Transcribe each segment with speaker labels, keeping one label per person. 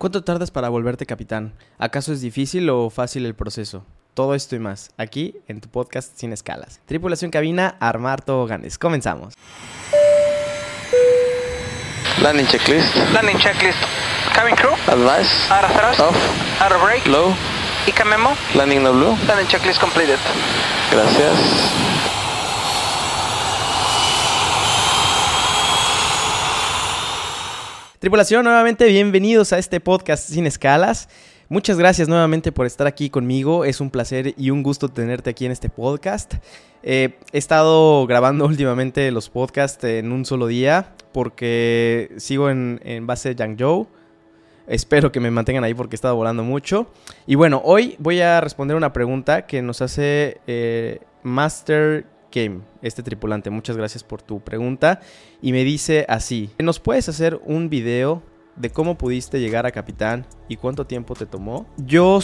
Speaker 1: ¿Cuánto tardas para volverte capitán? ¿Acaso es difícil o fácil el proceso? Todo esto y más, aquí en tu podcast Sin Escalas. Tripulación cabina, armar toboganes. Comenzamos.
Speaker 2: Landing checklist.
Speaker 3: Landing checklist. Cabin crew.
Speaker 2: Advice.
Speaker 3: Out of thrust.
Speaker 2: Off.
Speaker 3: Out of brake.
Speaker 2: Low.
Speaker 3: ICA memo.
Speaker 2: Landing no blue.
Speaker 3: Landing checklist completed.
Speaker 2: Gracias.
Speaker 1: Tripulación, nuevamente bienvenidos a este podcast Sin Escalas. Muchas gracias nuevamente por estar aquí conmigo. Es un placer y un gusto tenerte aquí en este podcast. Eh, he estado grabando últimamente los podcasts en un solo día porque sigo en, en base de Yangzhou. Espero que me mantengan ahí porque he estado volando mucho. Y bueno, hoy voy a responder una pregunta que nos hace eh, Master Este tripulante. Muchas gracias por tu pregunta. Y me dice así, ¿nos puedes hacer un video de cómo pudiste llegar a capitán y cuánto tiempo te tomó? Yo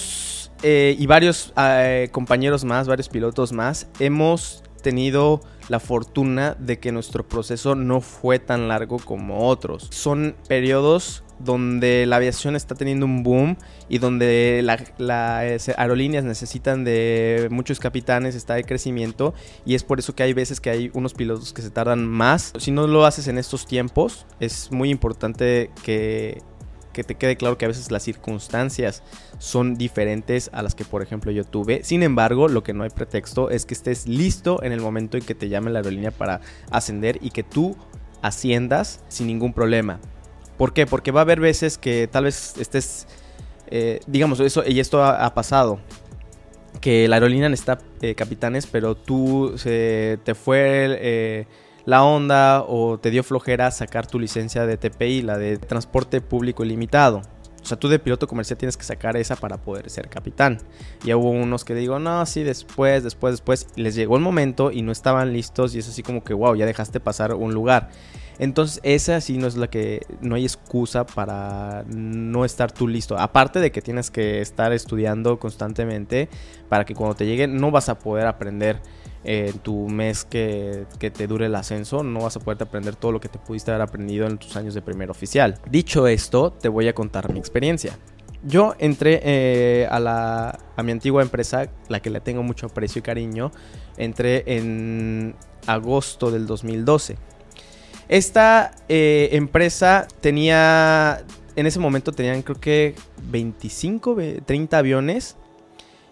Speaker 1: eh, y varios eh, compañeros más, varios pilotos más, hemos tenido la fortuna de que nuestro proceso no fue tan largo como otros. Son periodos donde la aviación está teniendo un boom y donde las aerolíneas necesitan de muchos capitanes, está de crecimiento y es por eso que hay veces que hay unos pilotos que se tardan más. Si no lo haces en estos tiempos, es muy importante que, que te quede claro que a veces las circunstancias son diferentes a las que por ejemplo yo tuve. Sin embargo, lo que no hay pretexto es que estés listo en el momento en que te llame la aerolínea para ascender y que tú asciendas sin ningún problema. ¿Por qué? Porque va a haber veces que tal vez estés, eh, digamos, eso, y esto ha, pasado, que la aerolínea necesita eh, capitanes, pero tú se, te fue eh, la onda o te dio flojera sacar tu licencia de TPI, la de transporte público ilimitado. O sea, tú de piloto comercial tienes que sacar esa para poder ser capitán. Ya hubo unos que digo, no, sí, después, después, después. Les llegó el momento y no estaban listos y es así como que, wow, ya dejaste pasar un lugar. Entonces, esa sí no es la que. No hay excusa para no estar tú listo. Aparte de que tienes que estar estudiando constantemente para que cuando te llegue no vas a poder aprender en tu mes que, que, te dure el ascenso, no vas a poder aprender todo lo que te pudiste haber aprendido en tus años de primer oficial. Dicho esto, te voy a contar mi experiencia. Yo entré eh, a, la, a mi antigua empresa, la que le tengo mucho aprecio y cariño, entré en agosto del 2012. Esta eh, empresa tenía, en ese momento tenían creo que 25, 30 aviones.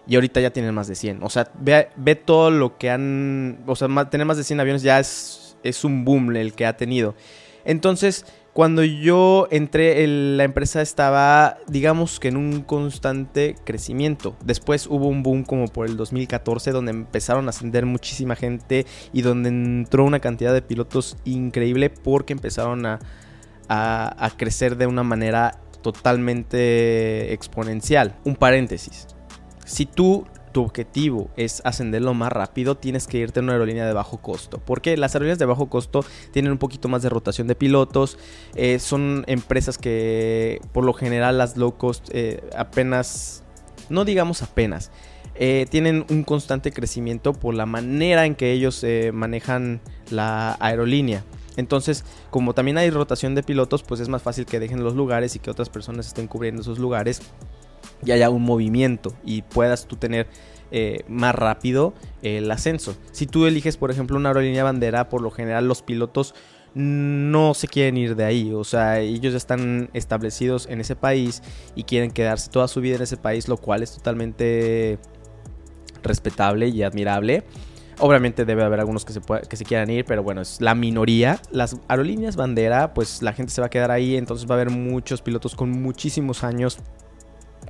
Speaker 1: Y ahorita ya tienen más de 100. O sea, ve, todo lo que han... O sea, tener más de 100 aviones ya es, es un boom el que ha tenido. Entonces, cuando yo entré, la empresa estaba, digamos que en un constante crecimiento. Después hubo un boom como por el 2014, donde empezaron a ascender muchísima gente y donde entró una cantidad de pilotos increíble porque empezaron a, a, a crecer de una manera totalmente exponencial. Un paréntesis. Si tú tu objetivo es ascenderlo más rápido, tienes que irte a una aerolínea de bajo costo. Porque las aerolíneas de bajo costo tienen un poquito más de rotación de pilotos. Eh, son empresas que por lo general las low cost eh, apenas, no digamos apenas, eh, tienen un constante crecimiento por la manera en que ellos manejan la aerolínea. Entonces, como también hay rotación de pilotos, pues es más fácil que dejen los lugares y que otras personas estén cubriendo esos lugares y haya un movimiento y puedas tú tener eh, más rápido el ascenso. Si tú eliges, por ejemplo, una aerolínea bandera, por lo general los pilotos no se quieren ir de ahí, o sea, ellos ya están establecidos en ese país y quieren quedarse toda su vida en ese país, lo cual es totalmente respetable y admirable. Obviamente debe haber algunos que se, que se quieran ir, pero bueno, es la minoría. Las aerolíneas bandera, pues la gente se va a quedar ahí, entonces va a haber muchos pilotos con muchísimos años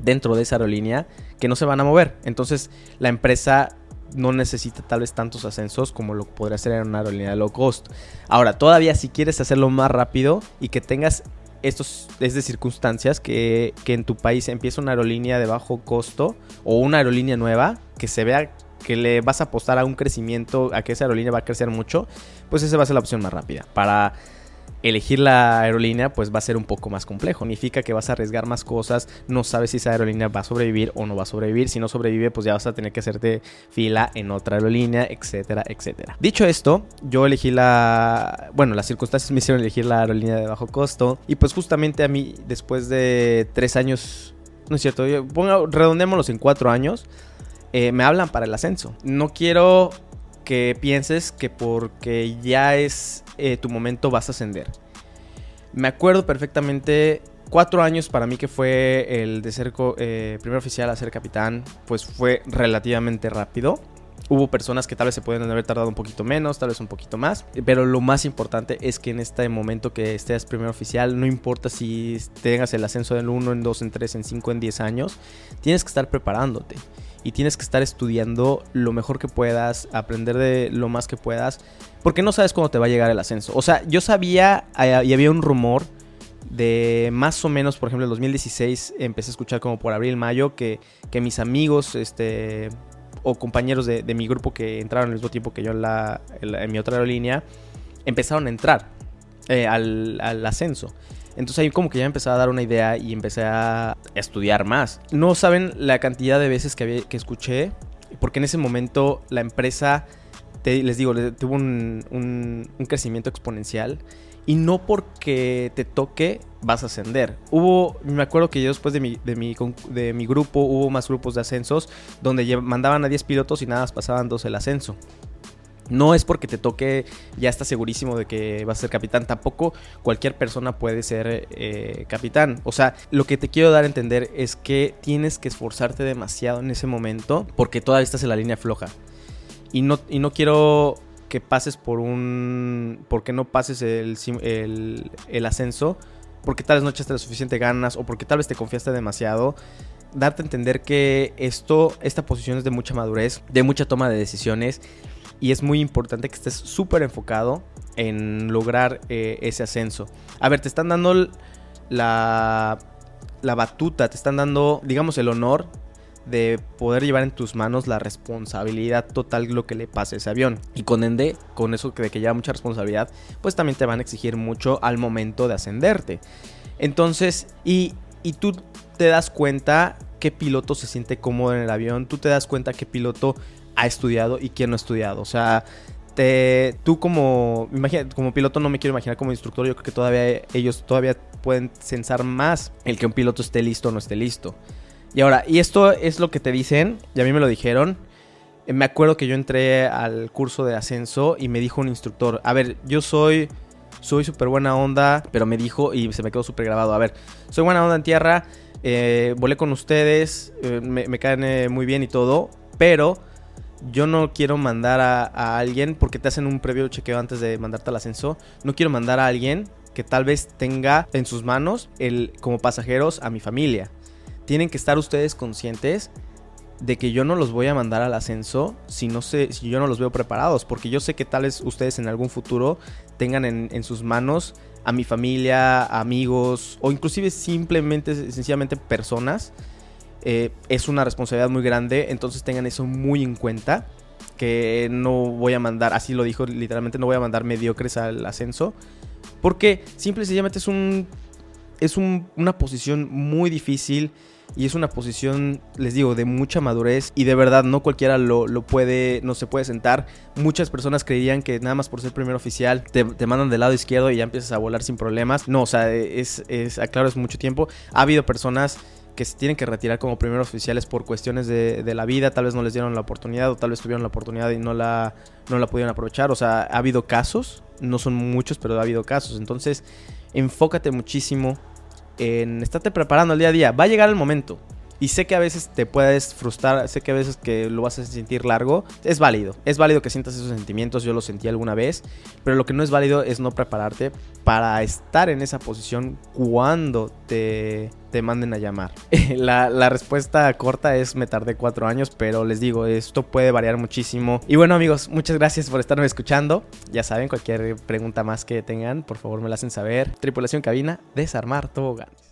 Speaker 1: dentro de esa aerolínea que no se van a mover. Entonces la empresa no necesita tal vez tantos ascensos como lo podría hacer en una aerolínea de low cost. Ahora, todavía si quieres hacerlo más rápido y que tengas estos es de circunstancias que, que en tu país empieza una aerolínea de bajo costo o una aerolínea nueva que se vea que le vas a apostar a un crecimiento, a que esa aerolínea va a crecer mucho, pues esa va a ser la opción más rápida. Para elegir la aerolínea pues va a ser un poco más complejo. Significa que vas a arriesgar más cosas, no sabes si esa aerolínea va a sobrevivir o no va a sobrevivir. Si no sobrevive pues ya vas a tener que hacerte fila en otra aerolínea, etcétera, etcétera. Dicho esto, yo elegí la... Bueno, las circunstancias me hicieron elegir la aerolínea de bajo costo y pues justamente a mí después de tres años... No es cierto, redondémoslos en cuatro años. Eh, me hablan para el ascenso. No quiero que pienses que porque ya es eh, tu momento vas a ascender. Me acuerdo perfectamente, cuatro años para mí que fue el de ser eh, primer oficial a ser capitán, pues fue relativamente rápido. Hubo personas que tal vez se pueden haber tardado un poquito menos, tal vez un poquito más. Pero lo más importante es que en este momento que estés primer oficial, no importa si tengas el ascenso del 1, en 2, en 3, en 5, en 10 años, tienes que estar preparándote y tienes que estar estudiando lo mejor que puedas, aprender de lo más que puedas, porque no sabes cuándo te va a llegar el ascenso. O sea, yo sabía eh, y había un rumor de más o menos, por ejemplo, en 2016 empecé a escuchar como por abril, mayo, que, que mis amigos, este, o compañeros de, mi grupo que entraron al mismo tiempo que yo en, la, en, mi otra aerolínea, empezaron a entrar eh, al, al ascenso. Entonces ahí como que ya empecé a dar una idea y empecé a estudiar más. No saben la cantidad de veces que, que escuché, porque en ese momento la empresa, les digo, tuvo un, crecimiento exponencial. Y no porque te toque vas a ascender. Hubo, me acuerdo que yo después de mi, de mi, de mi grupo hubo más grupos de ascensos donde mandaban a 10 pilotos y nada más pasaban dos el ascenso. No es porque te toque, ya estás segurísimo de que vas a ser capitán. Tampoco cualquier persona puede ser eh, capitán. O sea, lo que te quiero dar a entender es que tienes que esforzarte demasiado en ese momento porque todavía estás en la línea floja. Y no, y no quiero que pases por un... porque no pases el, el, ascenso. Porque tal vez no echaste las suficiente ganas o porque tal vez te confiaste demasiado darte a entender que esto, esta posición es de mucha madurez, de mucha toma de decisiones y es muy importante que estés súper enfocado en lograr eh, ese ascenso. A ver, te están dando la, la batuta, te están dando, digamos, el honor de poder llevar en tus manos la responsabilidad total de lo que le pase a ese avión. Y con Ende, con eso de que lleva mucha responsabilidad, pues también te van a exigir mucho al momento de ascenderte. Entonces, y, y tú te das cuenta qué piloto se siente cómodo en el avión, tú te das cuenta qué piloto ha estudiado y quién no ha estudiado. O sea, te, tú como, imagina, como piloto no me quiero imaginar como instructor, yo creo que todavía ellos todavía pueden censar más el que un piloto esté listo o no esté listo. Y ahora, y esto es lo que te dicen, y a mí me lo dijeron. Eh, me acuerdo que yo entré al curso de ascenso y me dijo un instructor, a ver, yo soy soy súper buena onda, pero me dijo y se me quedó súper grabado, a ver, soy buena onda en tierra, eh, volé con ustedes, eh, me, me, caen muy bien y todo, pero yo no quiero mandar a, alguien, porque te hacen un previo chequeo antes de mandarte al ascenso, no quiero mandar a alguien que tal vez tenga en sus manos el, como pasajeros a mi familia. Tienen que estar ustedes conscientes de que yo no los voy a mandar al ascenso si no sé, si yo no los veo preparados, porque yo sé que tal vez ustedes en algún futuro tengan en, sus manos a mi familia, amigos o inclusive simplemente, sencillamente personas eh, es una responsabilidad muy grande, entonces tengan eso muy en cuenta. Que no voy a mandar, así lo dijo literalmente, no voy a mandar mediocres al ascenso. Porque simple y sencillamente es un. Es una posición muy difícil. Y es una posición, les digo, de mucha madurez. Y de verdad, no cualquiera lo, puede. No se puede sentar. Muchas personas creían que nada más por ser primer oficial te, mandan del lado izquierdo y ya empiezas a volar sin problemas. No, o sea, es, es aclaro, es mucho tiempo. Ha habido personas que se tienen que retirar como primeros oficiales por cuestiones de, la vida, tal vez no les dieron la oportunidad o tal vez tuvieron la oportunidad y no la, no la pudieron aprovechar. O sea, ha habido casos, no son muchos, pero ha habido casos. Entonces, enfócate muchísimo en estarte preparando el día a día. Va a llegar el momento. Y sé que a veces te puedes frustrar, sé que a veces que lo vas a sentir largo, es válido. Es válido que sientas esos sentimientos, yo los sentí alguna vez, pero lo que no es válido es no prepararte para estar en esa posición cuando te, te manden a llamar. la, la, respuesta corta es me tardé cuatro años, pero les digo, esto puede variar muchísimo. Y bueno amigos, muchas gracias por estarme escuchando. Ya saben, cualquier pregunta más que tengan, por favor me la hacen saber. Tripulación cabina, desarmar toboganes.